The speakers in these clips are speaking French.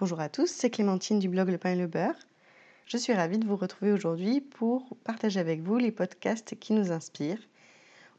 Bonjour à tous, c'est Clémentine du blog Le Pain et le Beurre. Je suis ravie de vous retrouver aujourd'hui pour partager avec vous les podcasts qui nous inspirent.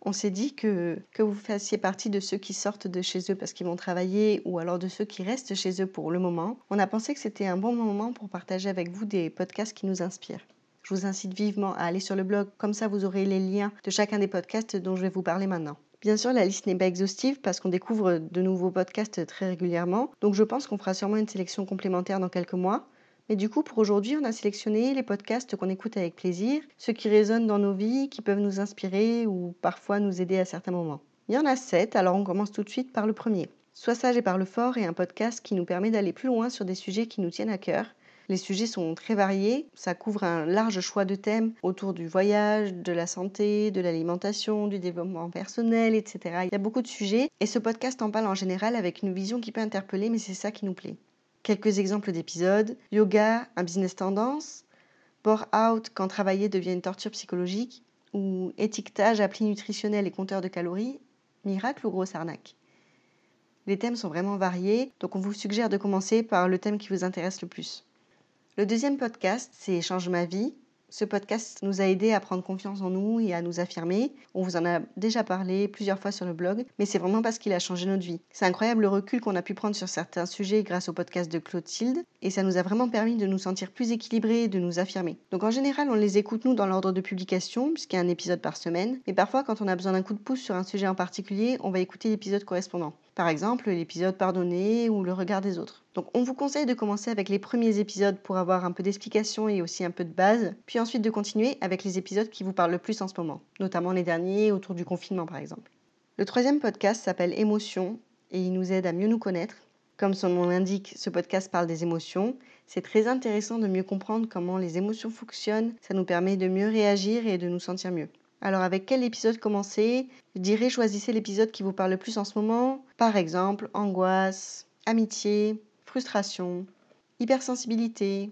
On s'est dit que, que vous fassiez partie de ceux qui sortent de chez eux parce qu'ils vont travailler ou alors de ceux qui restent chez eux pour le moment. On a pensé que c'était un bon moment pour partager avec vous des podcasts qui nous inspirent. Je vous incite vivement à aller sur le blog, comme ça vous aurez les liens de chacun des podcasts dont je vais vous parler maintenant. Bien sûr, la liste n'est pas exhaustive parce qu'on découvre de nouveaux podcasts très régulièrement. Donc je pense qu'on fera sûrement une sélection complémentaire dans quelques mois. Mais du coup, pour aujourd'hui, on a sélectionné les podcasts qu'on écoute avec plaisir, ceux qui résonnent dans nos vies, qui peuvent nous inspirer ou parfois nous aider à certains moments. Il y en a sept, alors on commence tout de suite par le premier. Sois sage et parle fort est un podcast qui nous permet d'aller plus loin sur des sujets qui nous tiennent à cœur les sujets sont très variés, ça couvre un large choix de thèmes autour du voyage, de la santé, de l'alimentation, du développement personnel, etc. Il y a beaucoup de sujets et ce podcast en parle en général avec une vision qui peut interpeller, mais c'est ça qui nous plaît. Quelques exemples d'épisodes yoga, un business tendance, bore out quand travailler devient une torture psychologique, ou étiquetage, appli nutritionnel et compteur de calories, miracle ou grosse arnaque? Les thèmes sont vraiment variés, donc on vous suggère de commencer par le thème qui vous intéresse le plus. Le deuxième podcast, c'est Change ma vie. Ce podcast nous a aidé à prendre confiance en nous et à nous affirmer. On vous en a déjà parlé plusieurs fois sur le blog, mais c'est vraiment parce qu'il a changé notre vie. C'est incroyable le recul qu'on a pu prendre sur certains sujets grâce au podcast de Clotilde, et ça nous a vraiment permis de nous sentir plus équilibrés et de nous affirmer. Donc en général, on les écoute nous dans l'ordre de publication, puisqu'il y a un épisode par semaine, mais parfois quand on a besoin d'un coup de pouce sur un sujet en particulier, on va écouter l'épisode correspondant. Par exemple, l'épisode Pardonné ou Le regard des autres. Donc on vous conseille de commencer avec les premiers épisodes pour avoir un peu d'explication et aussi un peu de base, puis ensuite de continuer avec les épisodes qui vous parlent le plus en ce moment, notamment les derniers autour du confinement par exemple. Le troisième podcast s'appelle Émotion et il nous aide à mieux nous connaître. Comme son nom l'indique, ce podcast parle des émotions. C'est très intéressant de mieux comprendre comment les émotions fonctionnent, ça nous permet de mieux réagir et de nous sentir mieux. Alors avec quel épisode commencer? Je dirais choisissez l'épisode qui vous parle le plus en ce moment. Par exemple, angoisse, amitié, frustration, hypersensibilité,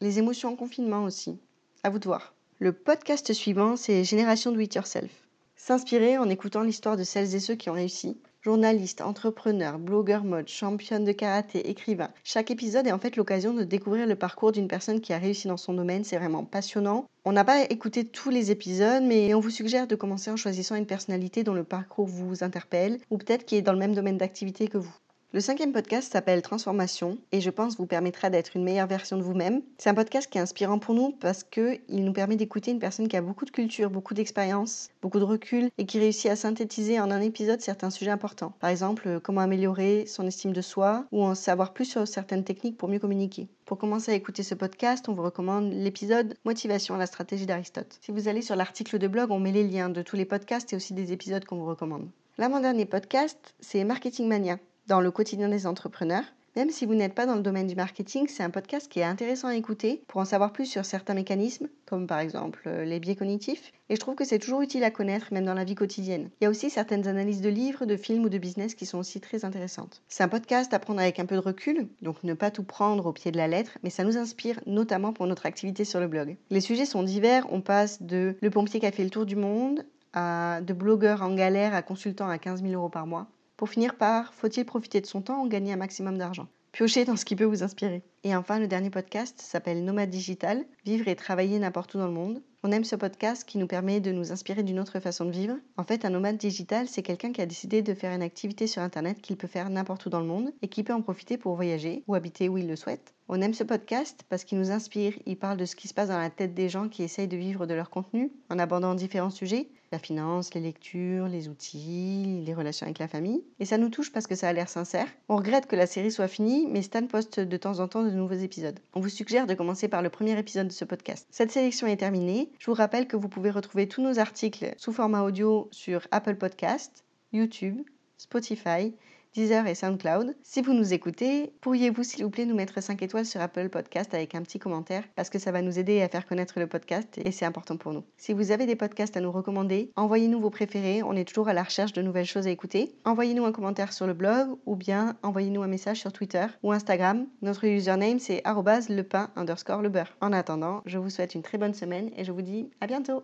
les émotions en confinement aussi. À vous de voir. Le podcast suivant, c'est Génération Do It Yourself. S'inspirer en écoutant l'histoire de celles et ceux qui ont réussi. Journaliste, entrepreneur, blogueur mode, championne de karaté, écrivain. Chaque épisode est en fait l'occasion de découvrir le parcours d'une personne qui a réussi dans son domaine. C'est vraiment passionnant. On n'a pas écouté tous les épisodes, mais on vous suggère de commencer en choisissant une personnalité dont le parcours vous interpelle ou peut-être qui est dans le même domaine d'activité que vous. Le cinquième podcast s'appelle Transformation et je pense vous permettra d'être une meilleure version de vous-même. C'est un podcast qui est inspirant pour nous parce qu'il nous permet d'écouter une personne qui a beaucoup de culture, beaucoup d'expérience, beaucoup de recul et qui réussit à synthétiser en un épisode certains sujets importants. Par exemple, comment améliorer son estime de soi ou en savoir plus sur certaines techniques pour mieux communiquer. Pour commencer à écouter ce podcast, on vous recommande l'épisode Motivation à la stratégie d'Aristote. Si vous allez sur l'article de blog, on met les liens de tous les podcasts et aussi des épisodes qu'on vous recommande. L'avant-dernier podcast, c'est Marketing Mania dans le quotidien des entrepreneurs. Même si vous n'êtes pas dans le domaine du marketing, c'est un podcast qui est intéressant à écouter pour en savoir plus sur certains mécanismes, comme par exemple euh, les biais cognitifs. Et je trouve que c'est toujours utile à connaître, même dans la vie quotidienne. Il y a aussi certaines analyses de livres, de films ou de business qui sont aussi très intéressantes. C'est un podcast à prendre avec un peu de recul, donc ne pas tout prendre au pied de la lettre, mais ça nous inspire notamment pour notre activité sur le blog. Les sujets sont divers, on passe de le pompier qui a fait le tour du monde à de blogueurs en galère à consultant à 15 000 euros par mois pour finir par faut-il profiter de son temps ou gagner un maximum d'argent? Piochez dans ce qui peut vous inspirer. Et enfin, le dernier podcast s'appelle Nomade Digital, vivre et travailler n'importe où dans le monde. On aime ce podcast qui nous permet de nous inspirer d'une autre façon de vivre. En fait, un nomade digital, c'est quelqu'un qui a décidé de faire une activité sur Internet qu'il peut faire n'importe où dans le monde et qui peut en profiter pour voyager ou habiter où il le souhaite. On aime ce podcast parce qu'il nous inspire, il parle de ce qui se passe dans la tête des gens qui essayent de vivre de leur contenu en abordant différents sujets, la finance, les lectures, les outils, les relations avec la famille. Et ça nous touche parce que ça a l'air sincère. On regrette que la série soit finie, mais Stan poste de temps en temps nouveaux épisodes. On vous suggère de commencer par le premier épisode de ce podcast. Cette sélection est terminée. Je vous rappelle que vous pouvez retrouver tous nos articles sous format audio sur Apple Podcast, YouTube, Spotify Deezer et SoundCloud. Si vous nous écoutez, pourriez-vous s'il vous plaît nous mettre 5 étoiles sur Apple Podcast avec un petit commentaire? Parce que ça va nous aider à faire connaître le podcast et c'est important pour nous. Si vous avez des podcasts à nous recommander, envoyez-nous vos préférés, on est toujours à la recherche de nouvelles choses à écouter. Envoyez-nous un commentaire sur le blog ou bien envoyez-nous un message sur Twitter ou Instagram. Notre username c'est lepin underscore le beurre. En attendant, je vous souhaite une très bonne semaine et je vous dis à bientôt